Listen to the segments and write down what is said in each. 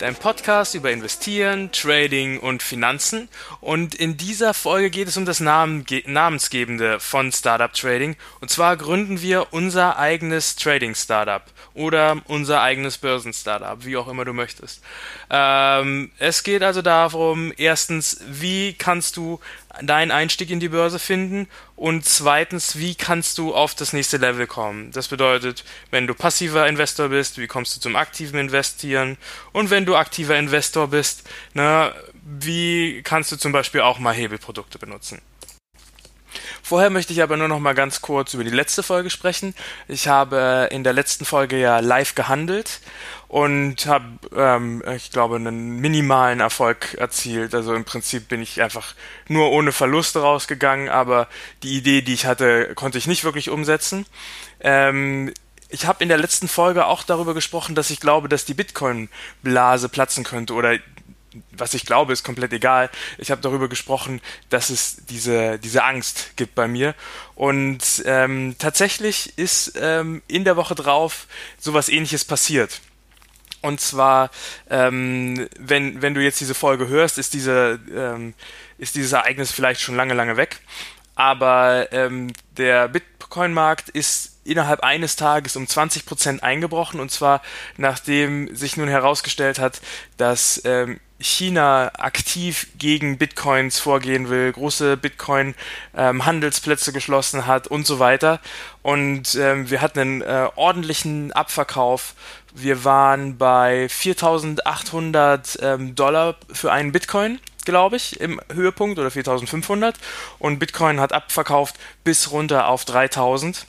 dein Podcast über Investieren, Trading und Finanzen. Und in dieser Folge geht es um das Namen, Namensgebende von Startup Trading. Und zwar gründen wir unser eigenes Trading Startup oder unser eigenes Börsen-Startup, wie auch immer du möchtest. Ähm, es geht also darum, erstens, wie kannst du deinen Einstieg in die Börse finden und zweitens, wie kannst du auf das nächste Level kommen? Das bedeutet, wenn du passiver Investor bist, wie kommst du zum aktiven Investieren? Und wenn du aktiver Investor bist, na, wie kannst du zum Beispiel auch mal Hebelprodukte benutzen? Vorher möchte ich aber nur noch mal ganz kurz über die letzte Folge sprechen. Ich habe in der letzten Folge ja live gehandelt und habe, ähm, ich glaube, einen minimalen Erfolg erzielt. Also im Prinzip bin ich einfach nur ohne Verluste rausgegangen, aber die Idee, die ich hatte, konnte ich nicht wirklich umsetzen. Ähm, ich habe in der letzten Folge auch darüber gesprochen, dass ich glaube, dass die Bitcoin-Blase platzen könnte oder was ich glaube, ist komplett egal. Ich habe darüber gesprochen, dass es diese, diese Angst gibt bei mir. Und ähm, tatsächlich ist ähm, in der Woche drauf sowas ähnliches passiert. Und zwar, ähm, wenn, wenn du jetzt diese Folge hörst, ist, diese, ähm, ist dieses Ereignis vielleicht schon lange, lange weg. Aber ähm, der Bitcoin-Markt ist innerhalb eines Tages um 20 Prozent eingebrochen und zwar nachdem sich nun herausgestellt hat, dass ähm, China aktiv gegen Bitcoins vorgehen will, große Bitcoin-Handelsplätze ähm, geschlossen hat und so weiter. Und ähm, wir hatten einen äh, ordentlichen Abverkauf. Wir waren bei 4.800 ähm, Dollar für einen Bitcoin glaube ich, im Höhepunkt oder 4500 und Bitcoin hat abverkauft bis runter auf 3000.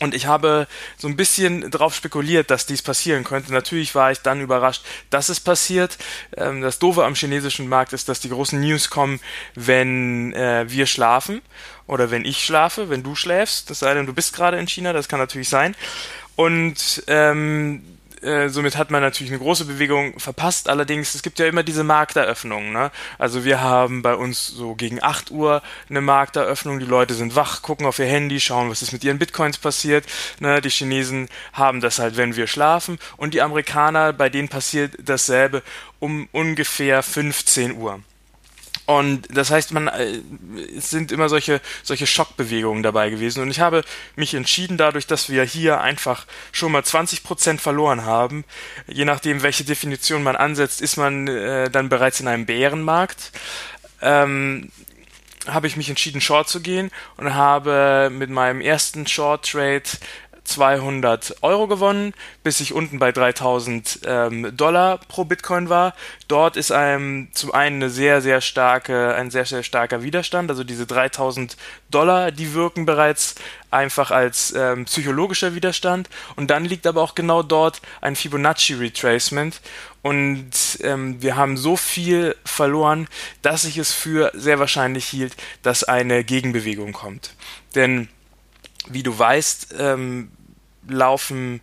Und ich habe so ein bisschen darauf spekuliert, dass dies passieren könnte. Natürlich war ich dann überrascht, dass es passiert. Ähm, das Doofe am chinesischen Markt ist, dass die großen News kommen, wenn äh, wir schlafen oder wenn ich schlafe, wenn du schläfst. Das sei denn, du bist gerade in China, das kann natürlich sein. Und ähm, äh, somit hat man natürlich eine große Bewegung verpasst. Allerdings, es gibt ja immer diese Markteröffnungen. Ne? Also wir haben bei uns so gegen 8 Uhr eine Markteröffnung. Die Leute sind wach, gucken auf ihr Handy, schauen, was ist mit ihren Bitcoins passiert. Ne? Die Chinesen haben das halt, wenn wir schlafen. Und die Amerikaner, bei denen passiert dasselbe um ungefähr 15 Uhr. Und das heißt, man äh, es sind immer solche solche Schockbewegungen dabei gewesen. Und ich habe mich entschieden, dadurch, dass wir hier einfach schon mal 20 Prozent verloren haben, je nachdem, welche Definition man ansetzt, ist man äh, dann bereits in einem Bärenmarkt. Ähm, habe ich mich entschieden, Short zu gehen und habe mit meinem ersten Short Trade 200 Euro gewonnen, bis ich unten bei 3000 ähm, Dollar pro Bitcoin war. Dort ist einem zum einen eine sehr, sehr starke, ein sehr, sehr starker Widerstand. Also diese 3000 Dollar, die wirken bereits einfach als ähm, psychologischer Widerstand. Und dann liegt aber auch genau dort ein Fibonacci Retracement. Und ähm, wir haben so viel verloren, dass ich es für sehr wahrscheinlich hielt, dass eine Gegenbewegung kommt. Denn wie du weißt, ähm, laufen,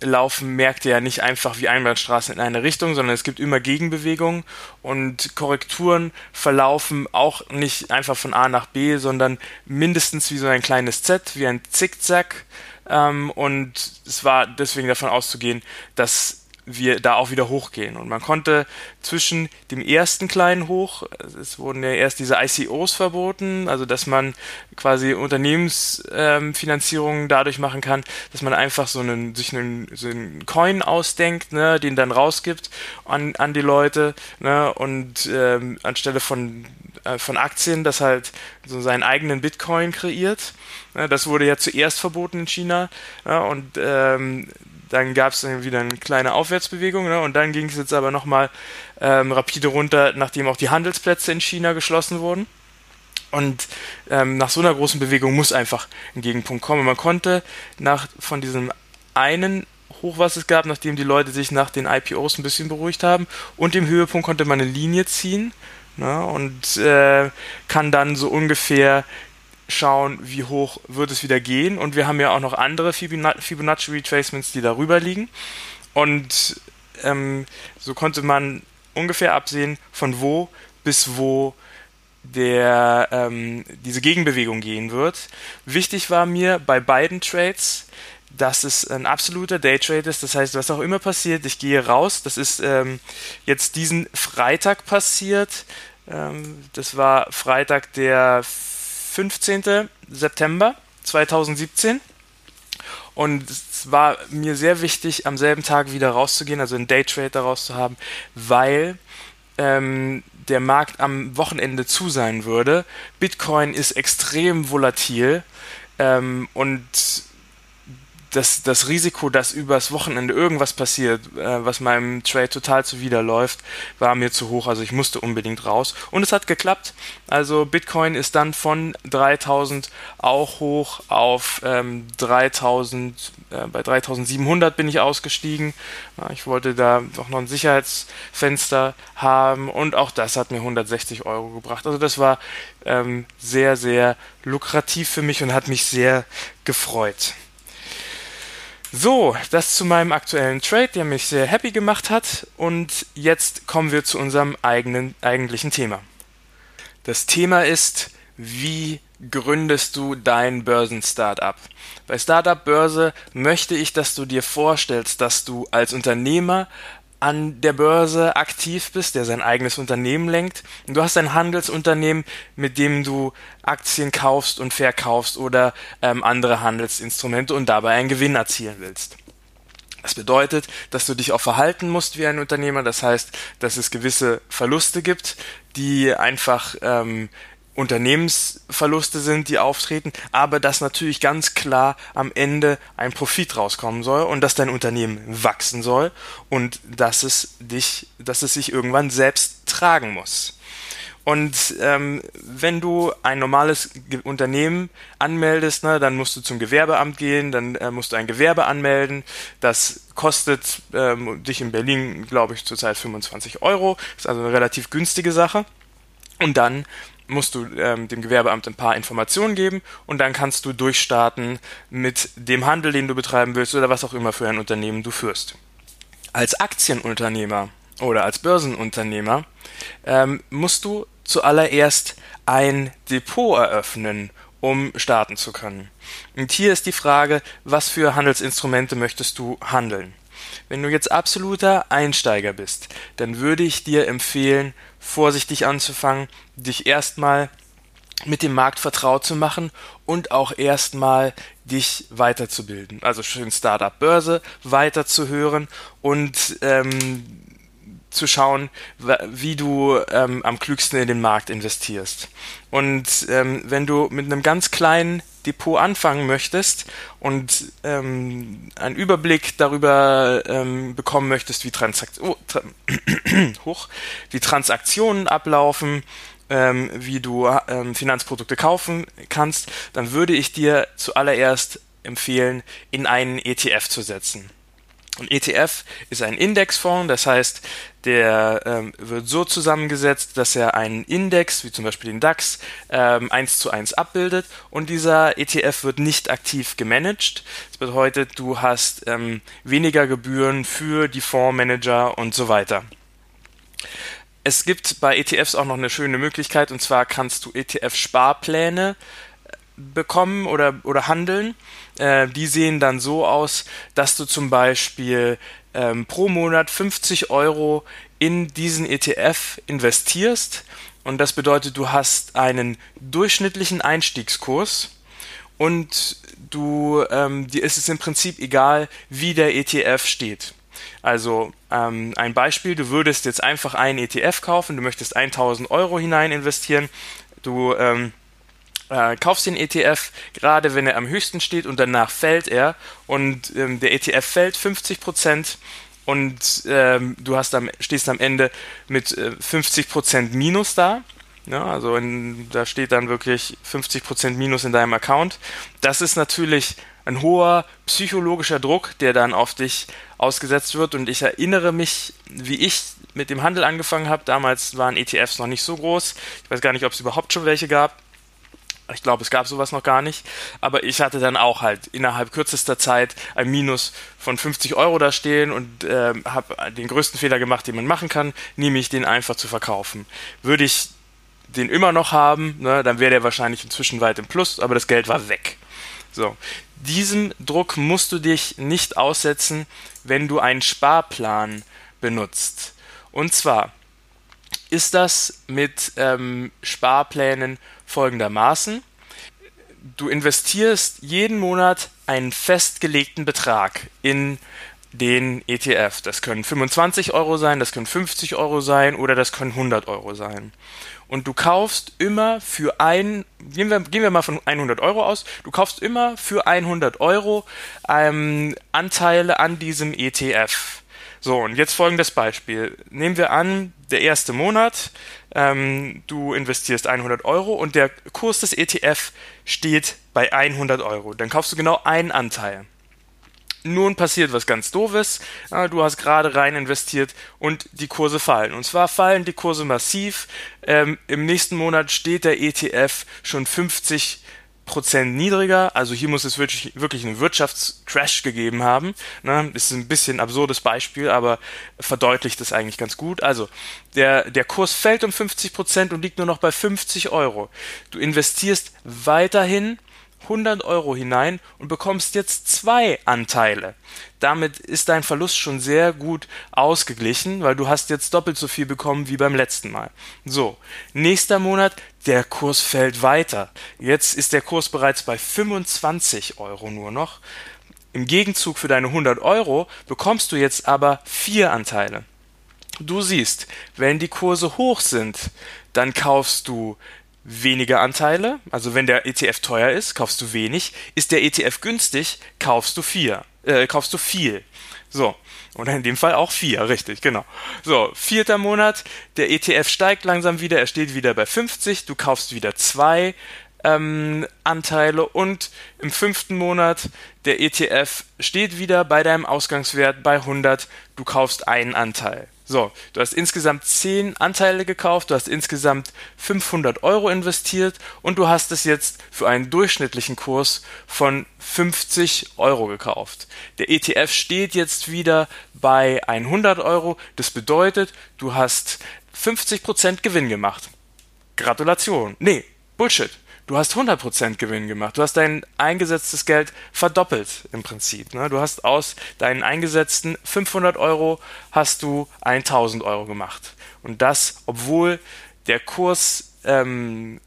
laufen Märkte ja nicht einfach wie Einbahnstraßen in eine Richtung, sondern es gibt immer Gegenbewegungen und Korrekturen verlaufen auch nicht einfach von A nach B, sondern mindestens wie so ein kleines Z, wie ein Zickzack. Ähm, und es war deswegen davon auszugehen, dass wir da auch wieder hochgehen. Und man konnte zwischen dem ersten kleinen Hoch, es wurden ja erst diese ICOs verboten, also dass man quasi Unternehmensfinanzierungen ähm, dadurch machen kann, dass man einfach so einen, sich einen, so einen Coin ausdenkt, ne, den dann rausgibt an, an die Leute, ne, und ähm, anstelle von, äh, von Aktien, das halt so seinen eigenen Bitcoin kreiert. Ne, das wurde ja zuerst verboten in China, ja, und ähm, dann gab es wieder eine kleine Aufwärtsbewegung ne? und dann ging es jetzt aber nochmal ähm, rapide runter, nachdem auch die Handelsplätze in China geschlossen wurden. Und ähm, nach so einer großen Bewegung muss einfach ein Gegenpunkt kommen. Man konnte nach von diesem einen Hoch, was es gab, nachdem die Leute sich nach den IPOs ein bisschen beruhigt haben, und dem Höhepunkt konnte man eine Linie ziehen ne, und äh, kann dann so ungefähr schauen, wie hoch wird es wieder gehen. Und wir haben ja auch noch andere Fibonacci Retracements, die darüber liegen. Und ähm, so konnte man ungefähr absehen, von wo bis wo der ähm, diese Gegenbewegung gehen wird. Wichtig war mir bei beiden Trades, dass es ein absoluter Daytrade ist. Das heißt, was auch immer passiert, ich gehe raus. Das ist ähm, jetzt diesen Freitag passiert. Ähm, das war Freitag, der 15. September 2017. Und es war mir sehr wichtig, am selben Tag wieder rauszugehen, also einen Daytrade daraus zu haben, weil ähm, der Markt am Wochenende zu sein würde. Bitcoin ist extrem volatil ähm, und das, das Risiko, dass übers Wochenende irgendwas passiert, äh, was meinem Trade total zuwiderläuft, war mir zu hoch. Also ich musste unbedingt raus. Und es hat geklappt. Also Bitcoin ist dann von 3000 auch hoch auf ähm, 3000, äh, bei 3700 bin ich ausgestiegen. Ich wollte da doch noch ein Sicherheitsfenster haben und auch das hat mir 160 Euro gebracht. Also das war ähm, sehr, sehr lukrativ für mich und hat mich sehr gefreut. So, das zu meinem aktuellen Trade, der mich sehr happy gemacht hat. Und jetzt kommen wir zu unserem eigenen, eigentlichen Thema. Das Thema ist, wie gründest du dein Börsen-Startup? Bei Startup Börse möchte ich, dass du dir vorstellst, dass du als Unternehmer an der Börse aktiv bist, der sein eigenes Unternehmen lenkt. Und du hast ein Handelsunternehmen, mit dem du Aktien kaufst und verkaufst oder ähm, andere Handelsinstrumente und dabei einen Gewinn erzielen willst. Das bedeutet, dass du dich auch verhalten musst wie ein Unternehmer. Das heißt, dass es gewisse Verluste gibt, die einfach ähm, Unternehmensverluste sind, die auftreten, aber dass natürlich ganz klar am Ende ein Profit rauskommen soll und dass dein Unternehmen wachsen soll und dass es dich, dass es sich irgendwann selbst tragen muss. Und ähm, wenn du ein normales Ge Unternehmen anmeldest, ne, dann musst du zum Gewerbeamt gehen, dann äh, musst du ein Gewerbe anmelden. Das kostet ähm, dich in Berlin, glaube ich, zurzeit 25 Euro. Ist also eine relativ günstige Sache. Und dann musst du ähm, dem Gewerbeamt ein paar Informationen geben und dann kannst du durchstarten mit dem Handel, den du betreiben willst oder was auch immer für ein Unternehmen du führst. Als Aktienunternehmer oder als Börsenunternehmer ähm, musst du zuallererst ein Depot eröffnen, um starten zu können. Und hier ist die Frage, was für Handelsinstrumente möchtest du handeln? Wenn du jetzt absoluter Einsteiger bist, dann würde ich dir empfehlen, vorsichtig anzufangen, dich erstmal mit dem Markt vertraut zu machen und auch erstmal dich weiterzubilden. Also schön Startup Börse weiterzuhören und ähm, zu schauen, wie du ähm, am klügsten in den Markt investierst. Und ähm, wenn du mit einem ganz kleinen Depot anfangen möchtest und ähm, einen Überblick darüber ähm, bekommen möchtest, wie, Transakt oh, tra Hoch, wie Transaktionen ablaufen, ähm, wie du ähm, Finanzprodukte kaufen kannst, dann würde ich dir zuallererst empfehlen, in einen ETF zu setzen. Ein ETF ist ein Indexfonds, das heißt, der ähm, wird so zusammengesetzt, dass er einen Index, wie zum Beispiel den DAX, ähm, 1 zu 1 abbildet und dieser ETF wird nicht aktiv gemanagt. Das bedeutet, du hast ähm, weniger Gebühren für die Fondsmanager und so weiter. Es gibt bei ETFs auch noch eine schöne Möglichkeit und zwar kannst du ETF-Sparpläne bekommen oder, oder handeln. Äh, die sehen dann so aus, dass du zum Beispiel ähm, pro Monat 50 Euro in diesen ETF investierst. Und das bedeutet, du hast einen durchschnittlichen Einstiegskurs und du, ähm, dir ist es im Prinzip egal, wie der ETF steht. Also ähm, ein Beispiel, du würdest jetzt einfach einen ETF kaufen, du möchtest 1000 Euro hinein investieren, du ähm, äh, kaufst den ETF, gerade wenn er am höchsten steht und danach fällt er und ähm, der ETF fällt 50 Prozent und ähm, du hast am, stehst am Ende mit äh, 50 Prozent Minus da. Ja, also in, da steht dann wirklich 50 Prozent Minus in deinem Account. Das ist natürlich ein hoher psychologischer Druck, der dann auf dich ausgesetzt wird. Und ich erinnere mich, wie ich mit dem Handel angefangen habe. Damals waren ETFs noch nicht so groß. Ich weiß gar nicht, ob es überhaupt schon welche gab. Ich glaube, es gab sowas noch gar nicht. Aber ich hatte dann auch halt innerhalb kürzester Zeit ein Minus von 50 Euro da stehen und äh, habe den größten Fehler gemacht, den man machen kann, nämlich den einfach zu verkaufen. Würde ich den immer noch haben, ne, dann wäre der wahrscheinlich inzwischen weit im Plus, aber das Geld war weg. So, diesem Druck musst du dich nicht aussetzen, wenn du einen Sparplan benutzt. Und zwar ist das mit ähm, Sparplänen folgendermaßen. Du investierst jeden Monat einen festgelegten Betrag in den ETF. Das können 25 Euro sein, das können 50 Euro sein oder das können 100 Euro sein. Und du kaufst immer für ein, gehen wir, gehen wir mal von 100 Euro aus, du kaufst immer für 100 Euro ähm, Anteile an diesem ETF. So, und jetzt folgendes Beispiel. Nehmen wir an, der erste Monat, ähm, du investierst 100 Euro und der Kurs des ETF steht bei 100 Euro. Dann kaufst du genau einen Anteil. Nun passiert was ganz doofes. Du hast gerade rein investiert und die Kurse fallen. Und zwar fallen die Kurse massiv. Ähm, Im nächsten Monat steht der ETF schon 50 Prozent niedriger. Also hier muss es wirklich, wirklich einen Wirtschaftscrash gegeben haben. Ne? Das ist ein bisschen ein absurdes Beispiel, aber verdeutlicht es eigentlich ganz gut. Also der, der Kurs fällt um 50 Prozent und liegt nur noch bei 50 Euro. Du investierst weiterhin 100 Euro hinein und bekommst jetzt zwei Anteile. Damit ist dein Verlust schon sehr gut ausgeglichen, weil du hast jetzt doppelt so viel bekommen wie beim letzten Mal. So, nächster Monat, der Kurs fällt weiter. Jetzt ist der Kurs bereits bei 25 Euro nur noch. Im Gegenzug für deine 100 Euro bekommst du jetzt aber vier Anteile. Du siehst, wenn die Kurse hoch sind, dann kaufst du weniger Anteile. Also wenn der ETF teuer ist, kaufst du wenig. Ist der ETF günstig, kaufst du vier, äh, kaufst du viel. So. Oder in dem Fall auch vier, richtig, genau. So, vierter Monat, der ETF steigt langsam wieder, er steht wieder bei 50, du kaufst wieder zwei ähm, Anteile und im fünften Monat, der ETF steht wieder bei deinem Ausgangswert bei 100, du kaufst einen Anteil. So, du hast insgesamt 10 Anteile gekauft, du hast insgesamt 500 Euro investiert und du hast es jetzt für einen durchschnittlichen Kurs von 50 Euro gekauft. Der ETF steht jetzt wieder bei 100 Euro. Das bedeutet, du hast 50% Gewinn gemacht. Gratulation. Nee, Bullshit du hast 100% Gewinn gemacht. Du hast dein eingesetztes Geld verdoppelt im Prinzip. Ne? Du hast aus deinen eingesetzten 500 Euro hast du 1000 Euro gemacht. Und das, obwohl der Kurs ähm,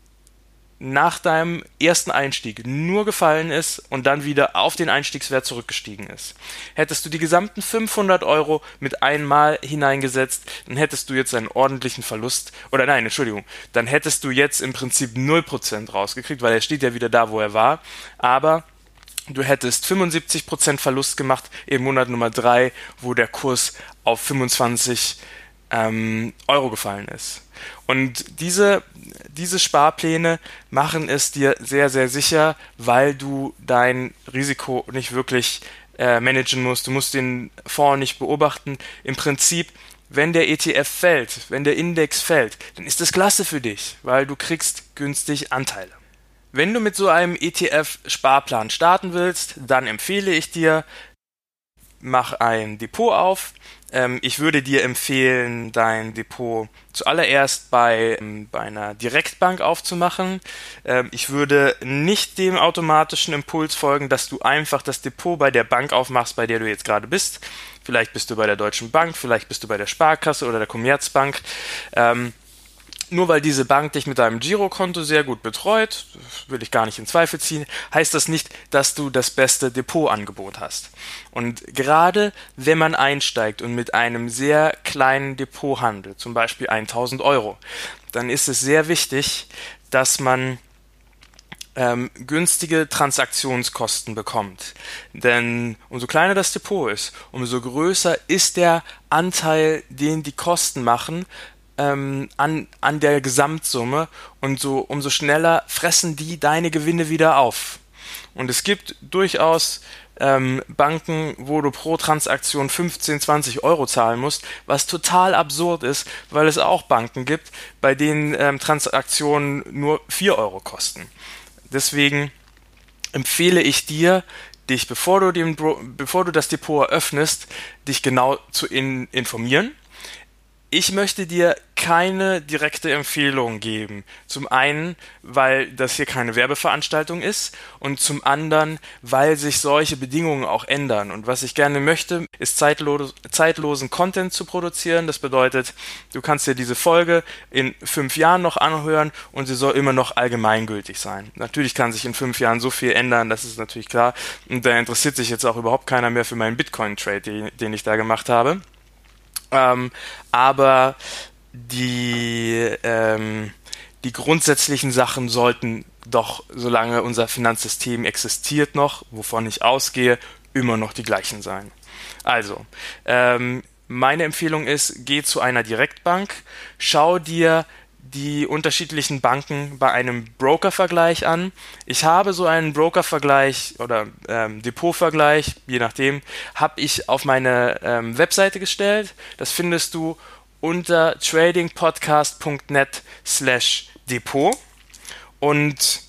nach deinem ersten Einstieg nur gefallen ist und dann wieder auf den Einstiegswert zurückgestiegen ist. Hättest du die gesamten 500 Euro mit einmal hineingesetzt, dann hättest du jetzt einen ordentlichen Verlust, oder nein, Entschuldigung, dann hättest du jetzt im Prinzip 0% rausgekriegt, weil er steht ja wieder da, wo er war, aber du hättest 75% Verlust gemacht im Monat Nummer 3, wo der Kurs auf 25 ähm, Euro gefallen ist. Und diese, diese Sparpläne machen es dir sehr, sehr sicher, weil du dein Risiko nicht wirklich äh, managen musst. Du musst den Fonds nicht beobachten. Im Prinzip, wenn der ETF fällt, wenn der Index fällt, dann ist das klasse für dich, weil du kriegst günstig Anteile. Wenn du mit so einem ETF-Sparplan starten willst, dann empfehle ich dir, mach ein Depot auf. Ähm, ich würde dir empfehlen, dein Depot zuallererst bei, ähm, bei einer Direktbank aufzumachen. Ähm, ich würde nicht dem automatischen Impuls folgen, dass du einfach das Depot bei der Bank aufmachst, bei der du jetzt gerade bist. Vielleicht bist du bei der Deutschen Bank, vielleicht bist du bei der Sparkasse oder der Commerzbank. Ähm, nur weil diese Bank dich mit deinem Girokonto sehr gut betreut, will ich gar nicht in Zweifel ziehen, heißt das nicht, dass du das beste Depotangebot hast. Und gerade wenn man einsteigt und mit einem sehr kleinen Depot handelt, zum Beispiel 1000 Euro, dann ist es sehr wichtig, dass man ähm, günstige Transaktionskosten bekommt. Denn umso kleiner das Depot ist, umso größer ist der Anteil, den die Kosten machen, ähm, an, an der Gesamtsumme und so umso schneller fressen die deine Gewinne wieder auf. Und es gibt durchaus ähm, Banken, wo du pro Transaktion 15, 20 Euro zahlen musst, was total absurd ist, weil es auch Banken gibt, bei denen ähm, Transaktionen nur 4 Euro kosten. Deswegen empfehle ich dir, dich, bevor du, den, bevor du das Depot eröffnest, dich genau zu in, informieren ich möchte dir keine direkte Empfehlung geben. Zum einen, weil das hier keine Werbeveranstaltung ist und zum anderen, weil sich solche Bedingungen auch ändern. Und was ich gerne möchte, ist zeitlos, zeitlosen Content zu produzieren. Das bedeutet, du kannst dir diese Folge in fünf Jahren noch anhören und sie soll immer noch allgemeingültig sein. Natürlich kann sich in fünf Jahren so viel ändern, das ist natürlich klar. Und da interessiert sich jetzt auch überhaupt keiner mehr für meinen Bitcoin-Trade, den, den ich da gemacht habe. Ähm, aber die, ähm, die grundsätzlichen Sachen sollten doch, solange unser Finanzsystem existiert noch, wovon ich ausgehe, immer noch die gleichen sein. Also, ähm, meine Empfehlung ist, geh zu einer Direktbank, schau dir die unterschiedlichen Banken bei einem Broker-Vergleich an. Ich habe so einen Broker-Vergleich oder ähm, Depot-Vergleich, je nachdem, habe ich auf meine ähm, Webseite gestellt. Das findest du unter tradingpodcast.net slash Depot. Und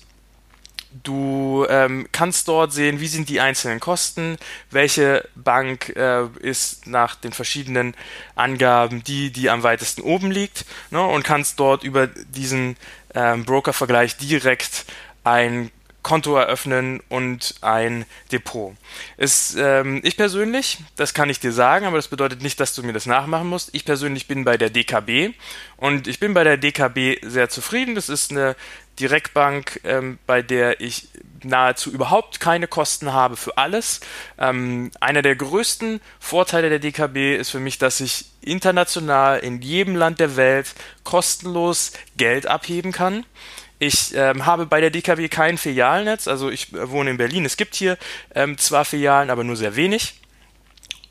Du ähm, kannst dort sehen, wie sind die einzelnen Kosten, welche Bank äh, ist nach den verschiedenen Angaben die, die am weitesten oben liegt ne, und kannst dort über diesen ähm, Broker-Vergleich direkt ein Konto eröffnen und ein Depot. Ist, ähm, ich persönlich, das kann ich dir sagen, aber das bedeutet nicht, dass du mir das nachmachen musst. Ich persönlich bin bei der DKB und ich bin bei der DKB sehr zufrieden. Das ist eine Direktbank, ähm, bei der ich nahezu überhaupt keine Kosten habe für alles. Ähm, einer der größten Vorteile der DKB ist für mich, dass ich international in jedem Land der Welt kostenlos Geld abheben kann. Ich ähm, habe bei der DKB kein Filialnetz, also ich äh, wohne in Berlin. Es gibt hier ähm, zwar Filialen, aber nur sehr wenig.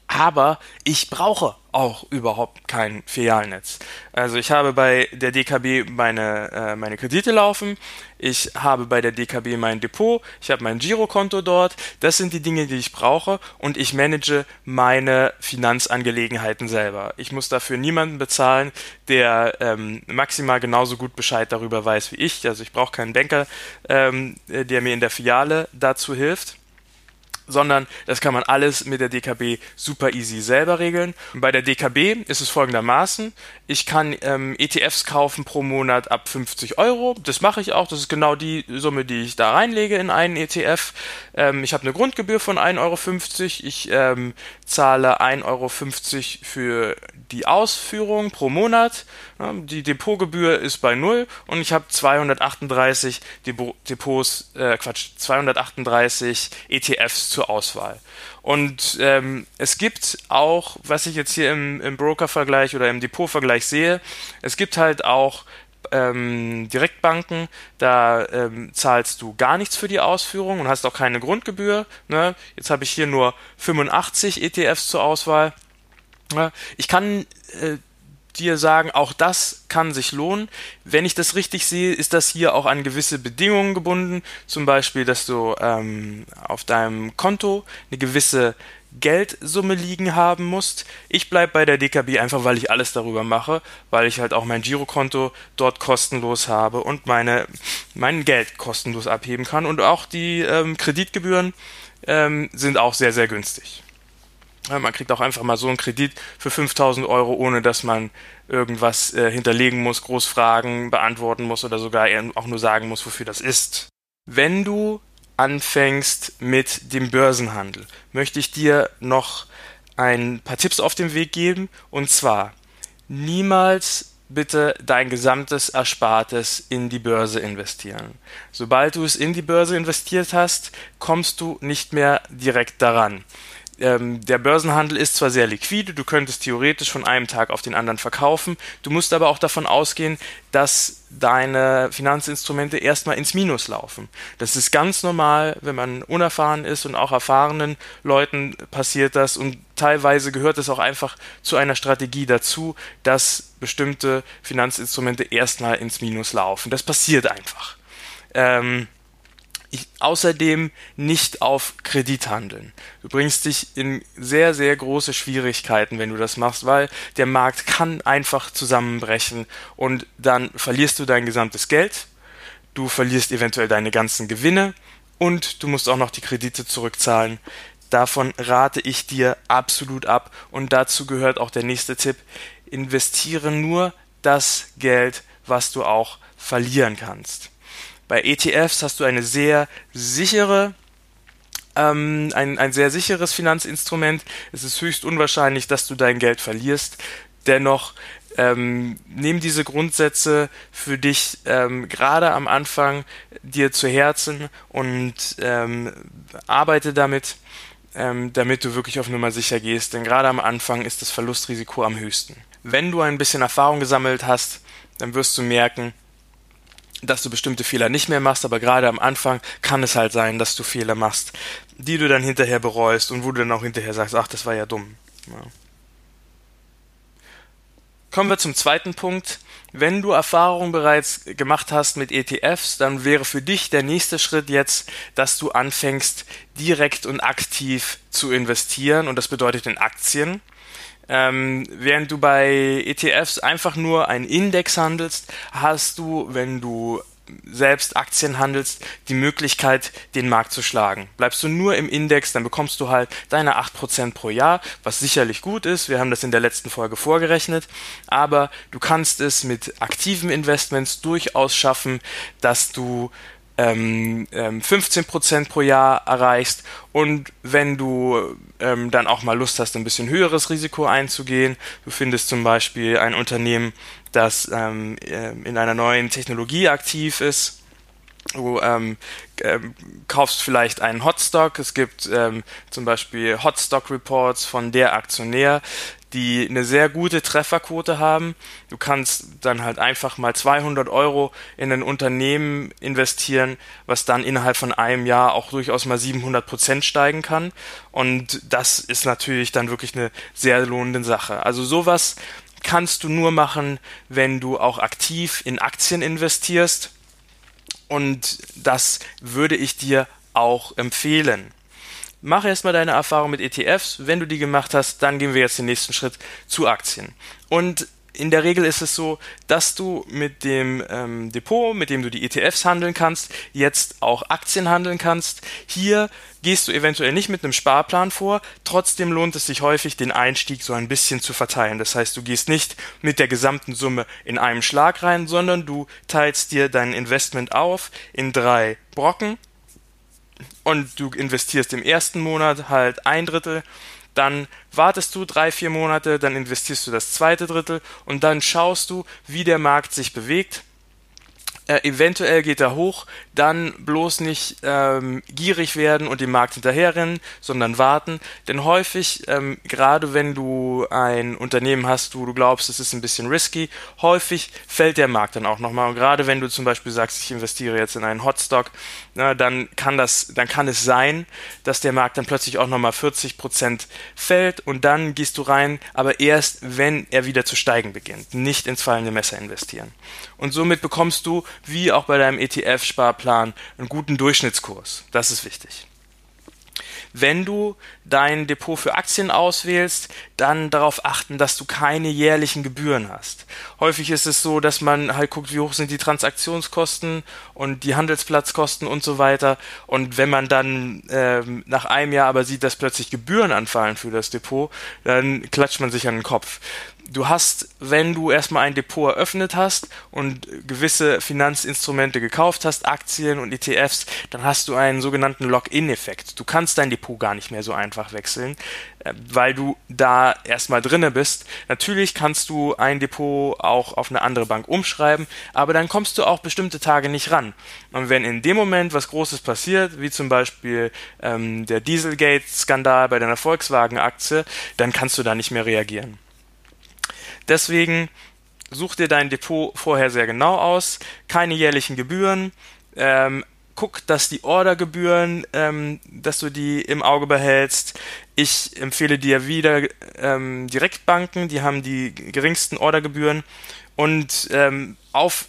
Aber ich brauche auch überhaupt kein Filialnetz. Also ich habe bei der DKB meine, äh, meine Kredite laufen, ich habe bei der DKB mein Depot, ich habe mein Girokonto dort, das sind die Dinge, die ich brauche und ich manage meine Finanzangelegenheiten selber. Ich muss dafür niemanden bezahlen, der ähm, maximal genauso gut Bescheid darüber weiß wie ich. Also ich brauche keinen Banker, ähm, der mir in der Filiale dazu hilft sondern das kann man alles mit der DKB super easy selber regeln. Und bei der DKB ist es folgendermaßen, ich kann ähm, ETFs kaufen pro Monat ab 50 Euro, das mache ich auch, das ist genau die Summe, die ich da reinlege in einen ETF. Ähm, ich habe eine Grundgebühr von 1,50 Euro, ich ähm, zahle 1,50 Euro für die Ausführung pro Monat, die Depotgebühr ist bei 0 und ich habe 238 Depots, äh, Quatsch, 238 ETFs zur Auswahl. Und ähm, es gibt auch, was ich jetzt hier im, im Broker-Vergleich oder im Depot-Vergleich sehe, es gibt halt auch ähm, Direktbanken, da ähm, zahlst du gar nichts für die Ausführung und hast auch keine Grundgebühr. Ne? Jetzt habe ich hier nur 85 ETFs zur Auswahl. Ich kann äh, dir sagen, auch das kann sich lohnen. Wenn ich das richtig sehe, ist das hier auch an gewisse Bedingungen gebunden. Zum Beispiel, dass du ähm, auf deinem Konto eine gewisse Geldsumme liegen haben musst. Ich bleibe bei der DKB einfach, weil ich alles darüber mache, weil ich halt auch mein Girokonto dort kostenlos habe und meine, mein Geld kostenlos abheben kann. Und auch die ähm, Kreditgebühren ähm, sind auch sehr, sehr günstig. Man kriegt auch einfach mal so einen Kredit für 5000 Euro, ohne dass man irgendwas äh, hinterlegen muss, Großfragen beantworten muss oder sogar auch nur sagen muss, wofür das ist. Wenn du anfängst mit dem Börsenhandel, möchte ich dir noch ein paar Tipps auf den Weg geben. Und zwar, niemals bitte dein gesamtes Erspartes in die Börse investieren. Sobald du es in die Börse investiert hast, kommst du nicht mehr direkt daran ähm, der Börsenhandel ist zwar sehr liquide, du könntest theoretisch von einem Tag auf den anderen verkaufen, du musst aber auch davon ausgehen, dass deine Finanzinstrumente erstmal ins Minus laufen. Das ist ganz normal, wenn man unerfahren ist und auch erfahrenen Leuten passiert das und teilweise gehört es auch einfach zu einer Strategie dazu, dass bestimmte Finanzinstrumente erstmal ins Minus laufen. Das passiert einfach. Ähm, außerdem nicht auf Kredit handeln. Du bringst dich in sehr, sehr große Schwierigkeiten, wenn du das machst, weil der Markt kann einfach zusammenbrechen und dann verlierst du dein gesamtes Geld, du verlierst eventuell deine ganzen Gewinne und du musst auch noch die Kredite zurückzahlen. Davon rate ich dir absolut ab und dazu gehört auch der nächste Tipp. Investiere nur das Geld, was du auch verlieren kannst. Bei ETFs hast du eine sehr sichere ähm, ein, ein sehr sicheres Finanzinstrument. Es ist höchst unwahrscheinlich, dass du dein Geld verlierst. Dennoch ähm, nimm diese Grundsätze für dich ähm, gerade am Anfang dir zu Herzen und ähm, arbeite damit, ähm, damit du wirklich auf Nummer sicher gehst. Denn gerade am Anfang ist das Verlustrisiko am höchsten. Wenn du ein bisschen Erfahrung gesammelt hast, dann wirst du merken, dass du bestimmte Fehler nicht mehr machst, aber gerade am Anfang kann es halt sein, dass du Fehler machst, die du dann hinterher bereust und wo du dann auch hinterher sagst, ach, das war ja dumm. Ja. Kommen wir zum zweiten Punkt. Wenn du Erfahrung bereits gemacht hast mit ETFs, dann wäre für dich der nächste Schritt jetzt, dass du anfängst, direkt und aktiv zu investieren und das bedeutet in Aktien. Ähm, während du bei ETFs einfach nur einen Index handelst, hast du, wenn du selbst Aktien handelst, die Möglichkeit, den Markt zu schlagen. Bleibst du nur im Index, dann bekommst du halt deine 8% pro Jahr, was sicherlich gut ist. Wir haben das in der letzten Folge vorgerechnet. Aber du kannst es mit aktiven Investments durchaus schaffen, dass du ähm, ähm, 15% pro Jahr erreichst. Und wenn du ähm, dann auch mal Lust hast, ein bisschen höheres Risiko einzugehen, du findest zum Beispiel ein Unternehmen, das ähm, äh, in einer neuen Technologie aktiv ist, Du ähm, ähm, kaufst vielleicht einen Hotstock. Es gibt ähm, zum Beispiel Hotstock Reports von der Aktionär, die eine sehr gute Trefferquote haben. Du kannst dann halt einfach mal 200 Euro in ein Unternehmen investieren, was dann innerhalb von einem Jahr auch durchaus mal 700 Prozent steigen kann. Und das ist natürlich dann wirklich eine sehr lohnende Sache. Also sowas kannst du nur machen, wenn du auch aktiv in Aktien investierst. Und das würde ich dir auch empfehlen mach erstmal deine Erfahrung mit ETFs. Wenn du die gemacht hast, dann gehen wir jetzt den nächsten Schritt zu Aktien. Und in der Regel ist es so, dass du mit dem ähm, Depot, mit dem du die ETFs handeln kannst, jetzt auch Aktien handeln kannst. Hier gehst du eventuell nicht mit einem Sparplan vor, trotzdem lohnt es sich häufig, den Einstieg so ein bisschen zu verteilen. Das heißt, du gehst nicht mit der gesamten Summe in einem Schlag rein, sondern du teilst dir dein Investment auf in drei Brocken und du investierst im ersten Monat halt ein Drittel, dann wartest du drei, vier Monate, dann investierst du das zweite Drittel und dann schaust du, wie der Markt sich bewegt äh, eventuell geht er hoch, dann bloß nicht ähm, gierig werden und dem Markt hinterherrennen, sondern warten. Denn häufig, ähm, gerade wenn du ein Unternehmen hast, wo du glaubst, es ist ein bisschen risky, häufig fällt der Markt dann auch nochmal. Und gerade wenn du zum Beispiel sagst, ich investiere jetzt in einen Hotstock, na, dann kann das, dann kann es sein, dass der Markt dann plötzlich auch nochmal 40 Prozent fällt und dann gehst du rein, aber erst wenn er wieder zu steigen beginnt, nicht ins fallende Messer investieren. Und somit bekommst du wie auch bei deinem ETF-Sparplan einen guten Durchschnittskurs. Das ist wichtig. Wenn du dein Depot für Aktien auswählst, dann darauf achten, dass du keine jährlichen Gebühren hast. Häufig ist es so, dass man halt guckt, wie hoch sind die Transaktionskosten und die Handelsplatzkosten und so weiter. Und wenn man dann ähm, nach einem Jahr aber sieht, dass plötzlich Gebühren anfallen für das Depot, dann klatscht man sich an den Kopf du hast, wenn du erstmal ein Depot eröffnet hast und gewisse Finanzinstrumente gekauft hast, Aktien und ETFs, dann hast du einen sogenannten Login-Effekt. Du kannst dein Depot gar nicht mehr so einfach wechseln, äh, weil du da erstmal drinne bist. Natürlich kannst du ein Depot auch auf eine andere Bank umschreiben, aber dann kommst du auch bestimmte Tage nicht ran. Und wenn in dem Moment was Großes passiert, wie zum Beispiel ähm, der Dieselgate-Skandal bei deiner Volkswagen-Aktie, dann kannst du da nicht mehr reagieren. Deswegen such dir dein Depot vorher sehr genau aus, keine jährlichen Gebühren, ähm, guck, dass die Ordergebühren, ähm, dass du die im Auge behältst. Ich empfehle dir wieder ähm, Direktbanken, die haben die geringsten Ordergebühren und ähm, auf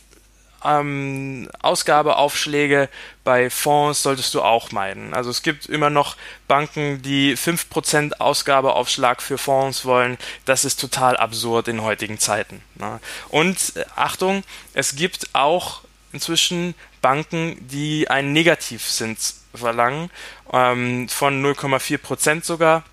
ähm, Ausgabeaufschläge bei Fonds solltest du auch meiden. Also es gibt immer noch Banken, die 5% Ausgabeaufschlag für Fonds wollen. Das ist total absurd in heutigen Zeiten. Ne? Und äh, Achtung, es gibt auch inzwischen Banken, die einen Negativzins verlangen, ähm, von 0,4% sogar.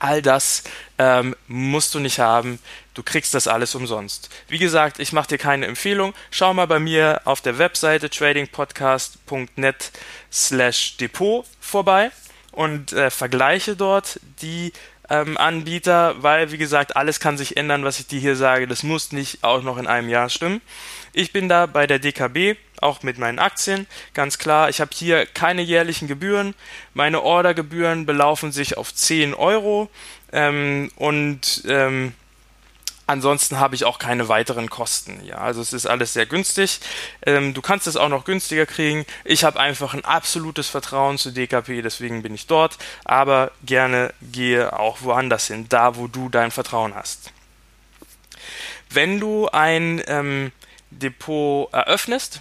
All das ähm, musst du nicht haben. Du kriegst das alles umsonst. Wie gesagt, ich mache dir keine Empfehlung. Schau mal bei mir auf der Webseite tradingpodcast.net slash Depot vorbei und äh, vergleiche dort die ähm, Anbieter, weil, wie gesagt, alles kann sich ändern, was ich dir hier sage. Das muss nicht auch noch in einem Jahr stimmen. Ich bin da bei der DKB, auch mit meinen Aktien, ganz klar. Ich habe hier keine jährlichen Gebühren. Meine Ordergebühren belaufen sich auf 10 Euro ähm, und ähm, Ansonsten habe ich auch keine weiteren Kosten. Ja, also es ist alles sehr günstig. Ähm, du kannst es auch noch günstiger kriegen. Ich habe einfach ein absolutes Vertrauen zu DKP, deswegen bin ich dort. Aber gerne gehe auch woanders hin, da wo du dein Vertrauen hast. Wenn du ein ähm, Depot eröffnest,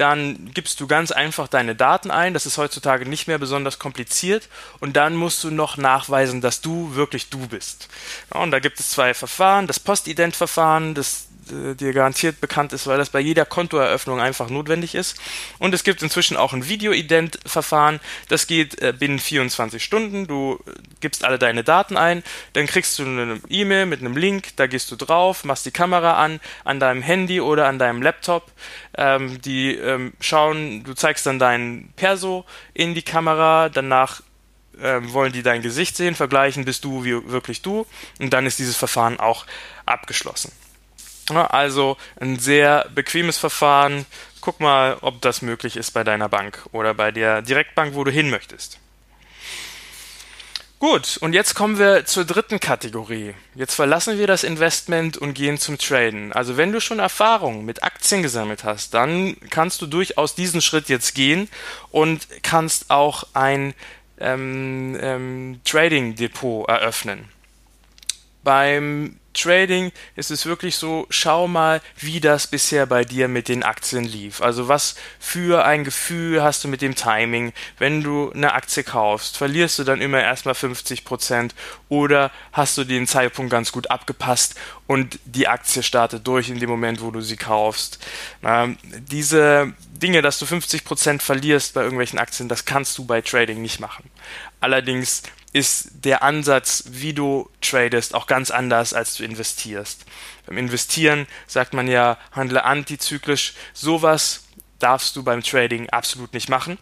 dann gibst du ganz einfach deine Daten ein. Das ist heutzutage nicht mehr besonders kompliziert. Und dann musst du noch nachweisen, dass du wirklich du bist. Ja, und da gibt es zwei Verfahren. Das Postident-Verfahren, das äh, dir garantiert bekannt ist, weil das bei jeder Kontoeröffnung einfach notwendig ist. Und es gibt inzwischen auch ein Video-Ident-Verfahren. Das geht äh, binnen 24 Stunden. Du äh, gibst alle deine Daten ein, dann kriegst du eine E-Mail mit einem Link, da gehst du drauf, machst die Kamera an, an deinem Handy oder an deinem Laptop. Ähm, die ähm, schauen, du zeigst dann deinen Perso in die Kamera, danach ähm, wollen die dein Gesicht sehen, vergleichen, bist du wie wirklich du und dann ist dieses Verfahren auch abgeschlossen. Also ein sehr bequemes Verfahren. Guck mal, ob das möglich ist bei deiner Bank oder bei der Direktbank, wo du hin möchtest. Gut, und jetzt kommen wir zur dritten Kategorie. Jetzt verlassen wir das Investment und gehen zum Traden. Also wenn du schon Erfahrung mit Aktien gesammelt hast, dann kannst du durchaus diesen Schritt jetzt gehen und kannst auch ein ähm, ähm, Trading-Depot eröffnen. Beim Trading ist es wirklich so, schau mal, wie das bisher bei dir mit den Aktien lief. Also was für ein Gefühl hast du mit dem Timing, wenn du eine Aktie kaufst? Verlierst du dann immer erstmal 50% oder hast du den Zeitpunkt ganz gut abgepasst und die Aktie startet durch in dem Moment, wo du sie kaufst? Ähm, diese Dinge, dass du 50% verlierst bei irgendwelchen Aktien, das kannst du bei Trading nicht machen. Allerdings ist der Ansatz, wie du tradest, auch ganz anders, als du investierst. Beim Investieren sagt man ja, handle antizyklisch. Sowas darfst du beim Trading absolut nicht machen.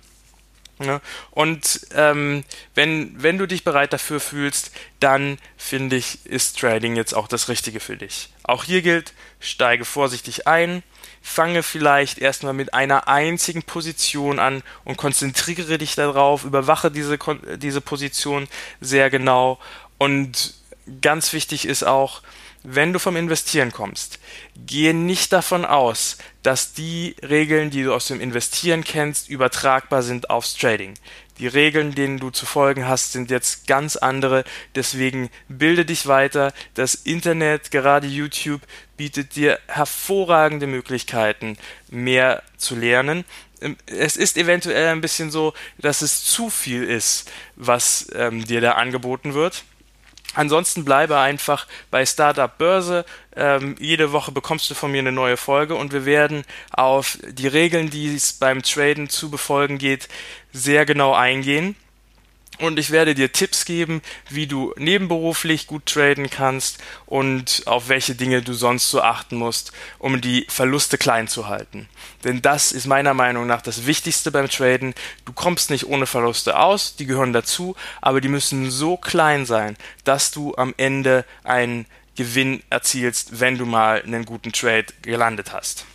Ne? Und ähm, wenn, wenn du dich bereit dafür fühlst, dann finde ich, ist Trading jetzt auch das Richtige für dich. Auch hier gilt, steige vorsichtig ein, fange vielleicht erstmal mit einer einzigen Position an und konzentriere dich darauf, überwache diese, diese Position sehr genau. Und ganz wichtig ist auch, wenn du vom Investieren kommst, gehe nicht davon aus, dass die Regeln, die du aus dem Investieren kennst, übertragbar sind aufs Trading. Die Regeln, denen du zu folgen hast, sind jetzt ganz andere. Deswegen bilde dich weiter. Das Internet, gerade YouTube, bietet dir hervorragende Möglichkeiten, mehr zu lernen. ähm, es ist eventuell ein bisschen so, dass es zu viel ist, was ähm, dir da angeboten wird. Ansonsten bleibe einfach bei Startup Börse. Ähm, jede Woche bekommst du von mir eine neue Folge und wir werden auf die Regeln, die es beim Traden zu befolgen geht, sehr genau eingehen und ich werde dir Tipps geben, wie du nebenberuflich gut traden kannst und auf welche Dinge du sonst so achten musst, um die Verluste klein zu halten. Denn das ist meiner Meinung nach das Wichtigste beim Traden. Du kommst nicht ohne Verluste aus, die gehören dazu, aber die müssen so klein sein, dass du am Ende einen Gewinn erzielst, wenn du mal einen guten Trade gelandet hast.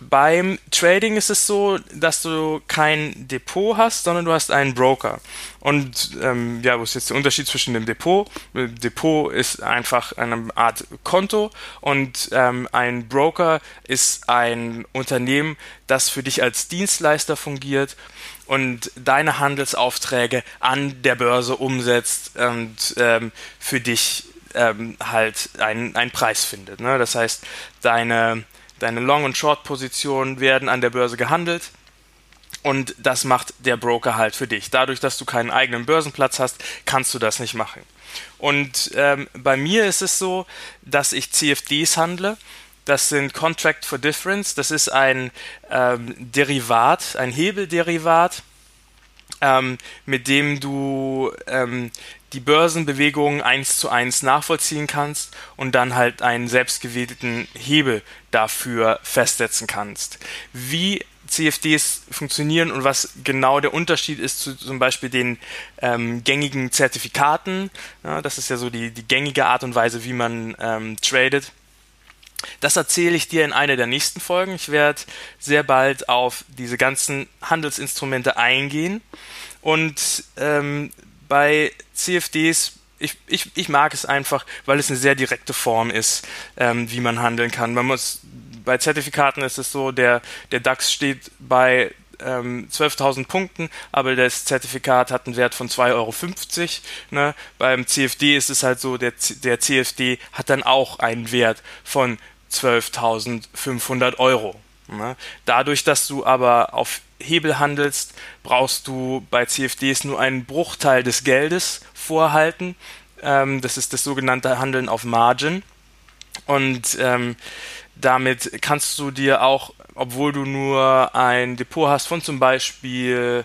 Beim Trading ist es so, dass du kein Depot hast, sondern du hast einen Broker. Und ähm, ja, wo ist jetzt der Unterschied zwischen dem Depot? Depot ist einfach eine Art Konto und ähm, ein Broker ist ein Unternehmen, das für dich als Dienstleister fungiert und deine Handelsaufträge an der Börse umsetzt und ähm, für dich ähm, halt einen, einen Preis findet. Ne? Das heißt, deine Deine Long- und Short-Positionen werden an der Börse gehandelt. Und das macht der Broker halt für dich. Dadurch, dass du keinen eigenen Börsenplatz hast, kannst du das nicht machen. Und ähm, bei mir ist es so, dass ich CFDs handle. Das sind Contract for Difference. Das ist ein ähm, Derivat, ein Hebelderivat, ähm, mit dem du ähm, die Börsenbewegungen eins zu eins nachvollziehen kannst und dann halt einen selbstgewählten Hebel dafür festsetzen kannst. Wie CFDs funktionieren und was genau der Unterschied ist zu zum Beispiel den ähm, gängigen Zertifikaten. Ja, das ist ja so die, die gängige Art und Weise, wie man ähm, tradet. Das erzähle ich dir in einer der nächsten Folgen. Ich werde sehr bald auf diese ganzen Handelsinstrumente eingehen. Und ähm, bei CFDs, ich, ich, ich mag es einfach, weil es eine sehr direkte Form ist, ähm, wie man handeln kann. Man muss, bei Zertifikaten ist es so, der, der DAX steht bei ähm, 12.000 Punkten, aber das Zertifikat hat einen Wert von 2,50 Euro. Ne? Beim CFD ist es halt so, der, der CFD hat dann auch einen Wert von 12.500 Euro. Ne? Dadurch, dass du aber auf Hebel handelst, brauchst du bei CFDs nur einen Bruchteil des Geldes vorhalten. Ähm, das ist das sogenannte Handeln auf Margin. Und ähm, damit kannst du dir auch, obwohl du nur ein Depot hast von zum Beispiel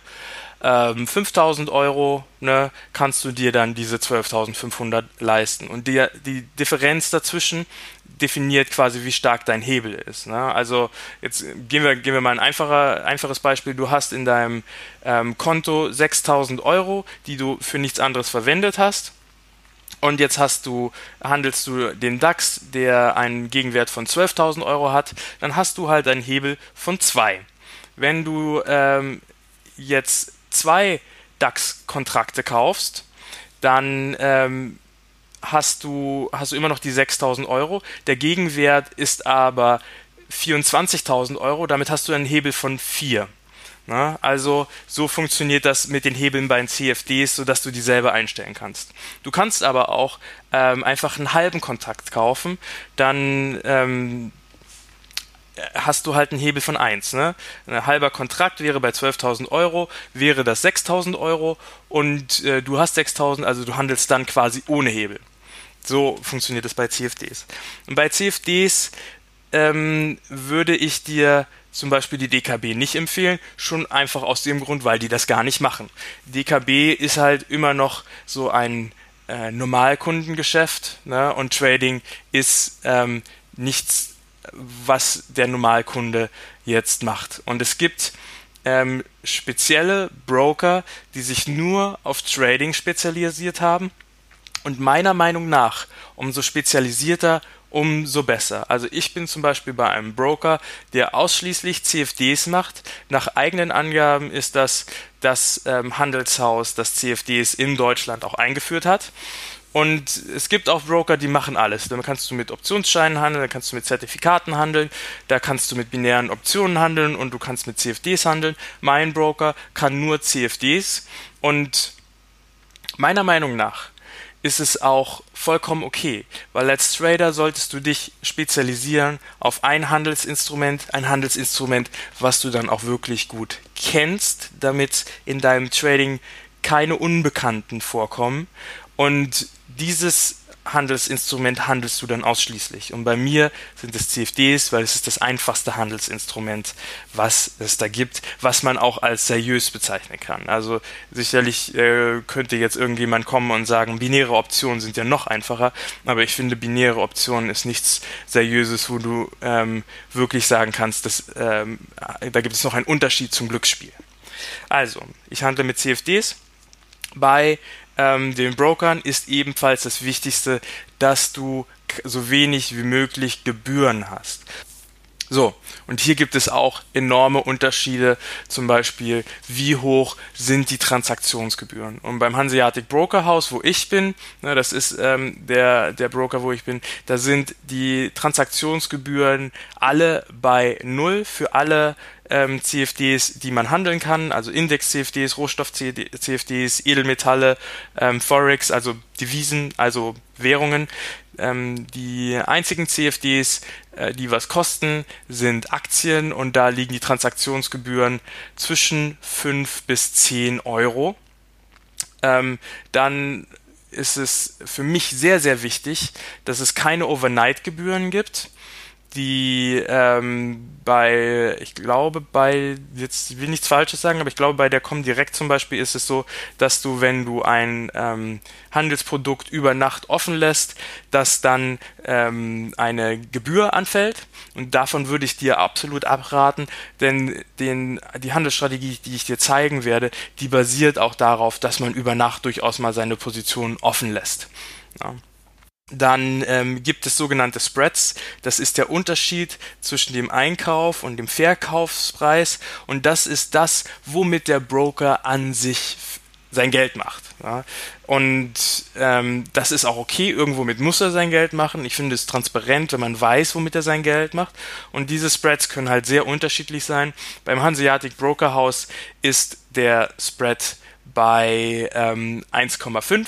ähm, 5000 Euro, ne, kannst du dir dann diese 12.500 leisten. Und die, die Differenz dazwischen definiert quasi, wie stark dein Hebel ist. Ne? Also jetzt gehen wir, gehen wir mal ein einfacher, einfaches Beispiel. Du hast in deinem ähm, Konto 6000 Euro, die du für nichts anderes verwendet hast. Und jetzt hast du, handelst du den DAX, der einen Gegenwert von 12.000 Euro hat, dann hast du halt einen Hebel von 2. Wenn du ähm, jetzt zwei DAX-Kontrakte kaufst, dann ähm, hast du, hast du immer noch die 6000 Euro. Der Gegenwert ist aber 24.000 Euro. Damit hast du einen Hebel von 4. Na, also so funktioniert das mit den Hebeln bei den CFDs, sodass du die selber einstellen kannst. Du kannst aber auch ähm, einfach einen halben Kontakt kaufen, dann ähm, hast du halt einen Hebel von 1. Ne? Ein halber Kontrakt wäre bei 12.000 Euro, wäre das 6.000 Euro und äh, du hast 6.000, also du handelst dann quasi ohne Hebel. So funktioniert es bei CFDs. Und bei CFDs ähm, würde ich dir zum Beispiel die DKB nicht empfehlen, schon einfach aus dem Grund, weil die das gar nicht machen. DKB ist halt immer noch so ein äh, Normalkundengeschäft ne? und Trading ist ähm, nichts, was der Normalkunde jetzt macht. Und es gibt ähm, spezielle Broker, die sich nur auf Trading spezialisiert haben und meiner Meinung nach, umso spezialisierter, umso besser. Also ich bin zum Beispiel bei einem Broker, der ausschließlich CFDs macht. Nach eigenen Angaben ist das das ähm, Handelshaus, das CFDs in Deutschland auch eingeführt hat. Und es gibt auch Broker, die machen alles. Da kannst du mit Optionsscheinen handeln, da kannst du mit Zertifikaten handeln, da kannst du mit binären Optionen handeln und du kannst mit CFDs handeln. Mein Broker kann nur CFDs und meiner Meinung nach ist es auch vollkommen okay, weil als Trader solltest du dich spezialisieren auf ein Handelsinstrument, ein Handelsinstrument, was du dann auch wirklich gut kennst, damit in deinem Trading keine Unbekannten vorkommen. Und dieses Handelsinstrument handelst du dann ausschließlich. Und bei mir sind es CFDs, weil es ist das einfachste Handelsinstrument, was es da gibt, was man auch als seriös bezeichnen kann. Also sicherlich äh, könnte jetzt irgendjemand kommen und sagen, binäre Optionen sind ja noch einfacher, aber ich finde, binäre Optionen ist nichts Seriöses, wo du ähm, wirklich sagen kannst, dass, ähm, da gibt es noch einen Unterschied zum Glücksspiel. Also, ich handle mit CFDs. Bei ähm, den Brokern ist ebenfalls das Wichtigste, dass du so wenig wie möglich Gebühren hast. So, und hier gibt es auch enorme Unterschiede, zum Beispiel, wie hoch sind die Transaktionsgebühren. Und beim Hanseatic Broker House, wo ich bin, ne, das ist ähm, der, der Broker, wo ich bin, da sind die Transaktionsgebühren alle bei null für alle ähm, CFDs, die man handeln kann, also Index-CFDs, Rohstoff-CFDs, Edelmetalle, ähm, Forex, also Devisen, also Währungen. Ähm, die einzigen CFDs, äh, die was kosten, sind Aktien und da liegen die Transaktionsgebühren zwischen 5 bis 10 Euro. Ähm, dann ist es für mich sehr, sehr wichtig, dass es keine Overnight-Gebühren gibt die ähm, bei, ich glaube, bei, jetzt will nichts Falsches sagen, aber ich glaube, bei der Comdirect zum Beispiel ist es so, dass du, wenn du ein ähm, Handelsprodukt über Nacht offen lässt, dass dann ähm, eine Gebühr anfällt. Und davon würde ich dir absolut abraten, denn den, die Handelsstrategie, die ich dir zeigen werde, die basiert auch darauf, dass man über Nacht durchaus mal seine Position offen lässt. Ja. Dann ähm, gibt es sogenannte Spreads. Das ist der Unterschied zwischen dem Einkauf und dem Verkaufspreis. Und das ist das, womit der Broker an sich sein Geld macht. Ja. Und ähm, das ist auch okay. Irgendwomit muss er sein Geld machen. Ich finde es transparent, wenn man weiß, womit er sein Geld macht. Und diese Spreads können halt sehr unterschiedlich sein. Beim Hanseatic Broker House ist der Spread bei ähm, 1,5.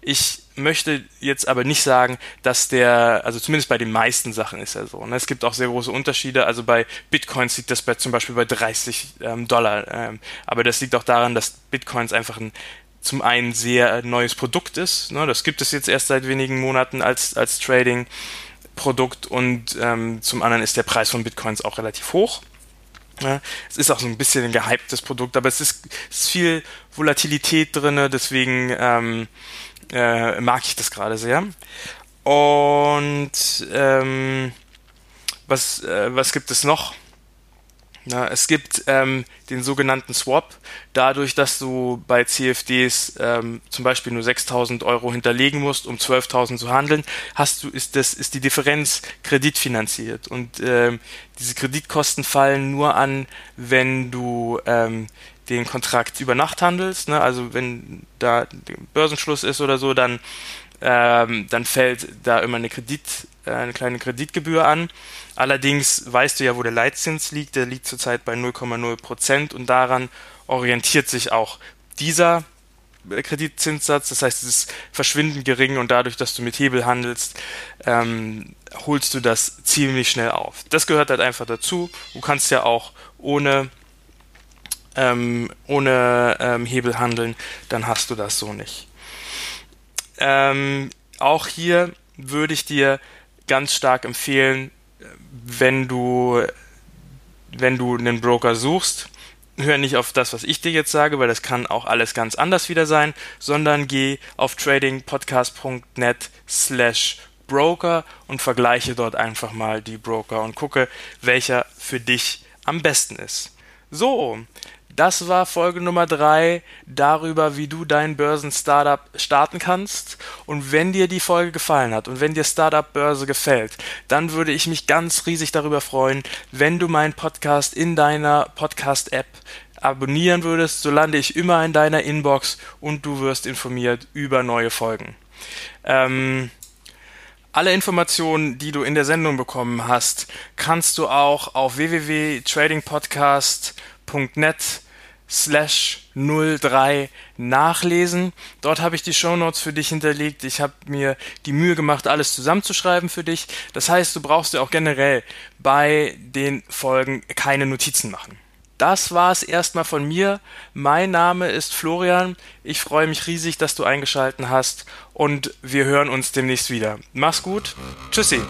Ich möchte jetzt aber nicht sagen, dass der, also zumindest bei den meisten Sachen ist er so. Ne? Es gibt auch sehr große Unterschiede. Also bei Bitcoins liegt das bei zum Beispiel bei 30 ähm, Dollar. Ähm, aber das liegt auch daran, dass Bitcoins einfach ein zum einen sehr neues Produkt ist. Ne? Das gibt es jetzt erst seit wenigen Monaten als, als Trading-Produkt und ähm, zum anderen ist der Preis von Bitcoins auch relativ hoch. Ja, es ist auch so ein bisschen ein gehyptes Produkt, aber es ist, ist viel Volatilität drin, deswegen ähm, äh, mag ich das gerade sehr. Und ähm, was, äh, was gibt es noch? Na, es gibt ähm, den sogenannten Swap. Dadurch, dass du bei CFDs ähm, zum Beispiel nur 6.000 Euro hinterlegen musst, um 12.000 zu handeln, hast du ist das ist die Differenz kreditfinanziert und ähm, diese Kreditkosten fallen nur an, wenn du ähm, den Kontrakt über Nacht handelst. Ne? Also wenn da Börsenschluss ist oder so, dann ähm, dann fällt da immer eine Kredit äh, eine kleine Kreditgebühr an. Allerdings weißt du ja, wo der Leitzins liegt. Der liegt zurzeit bei 0,0 Prozent und daran orientiert sich auch dieser Kreditzinssatz. Das heißt, es ist verschwindend gering und dadurch, dass du mit Hebel handelst, ähm, holst du das ziemlich schnell auf. Das gehört halt einfach dazu. Du kannst ja auch ohne ähm, ohne ähm, Hebel handeln, dann hast du das so nicht. Ähm, auch hier würde ich dir ganz stark empfehlen, wenn du, wenn du einen Broker suchst, hör nicht auf das, was ich dir jetzt sage, weil das kann auch alles ganz anders wieder sein, sondern geh auf tradingpodcast.net slash Broker und vergleiche dort einfach mal die Broker und gucke, welcher für dich am besten ist. So, das war Folge Nummer drei darüber, wie du dein Börsen-Startup starten kannst. Und wenn dir die Folge gefallen hat und wenn dir Startup-Börse gefällt, dann würde ich mich ganz riesig darüber freuen, wenn du meinen Podcast in deiner Podcast-App abonnieren würdest. So lande ich immer in deiner Inbox und du wirst informiert über neue Folgen. Ähm, alle Informationen, die du in der Sendung bekommen hast, kannst du auch auf www.tradingpodcast.net slash 03 nachlesen. Dort habe ich die Shownotes für dich hinterlegt. Ich habe mir die Mühe gemacht, alles zusammenzuschreiben für dich. Das heißt, du brauchst dir auch generell bei den Folgen keine Notizen machen. Das war es erstmal von mir. Mein Name ist Florian. Ich freue mich riesig, dass du eingeschalten hast und wir hören uns demnächst wieder. Mach's gut. Tschüssi.